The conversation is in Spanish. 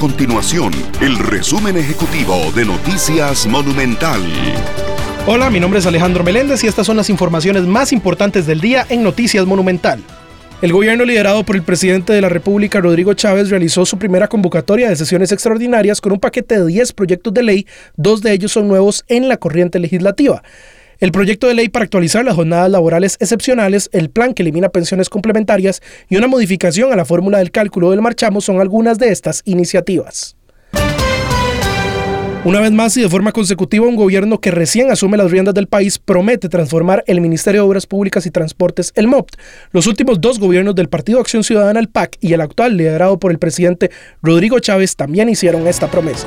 continuación el resumen ejecutivo de Noticias Monumental. Hola, mi nombre es Alejandro Meléndez y estas son las informaciones más importantes del día en Noticias Monumental. El gobierno liderado por el presidente de la República, Rodrigo Chávez, realizó su primera convocatoria de sesiones extraordinarias con un paquete de 10 proyectos de ley, dos de ellos son nuevos en la corriente legislativa. El proyecto de ley para actualizar las jornadas laborales excepcionales, el plan que elimina pensiones complementarias y una modificación a la fórmula del cálculo del marchamo son algunas de estas iniciativas. Una vez más y de forma consecutiva, un gobierno que recién asume las riendas del país promete transformar el Ministerio de Obras Públicas y Transportes, el MOPT. Los últimos dos gobiernos del Partido Acción Ciudadana, el PAC, y el actual liderado por el presidente Rodrigo Chávez también hicieron esta promesa.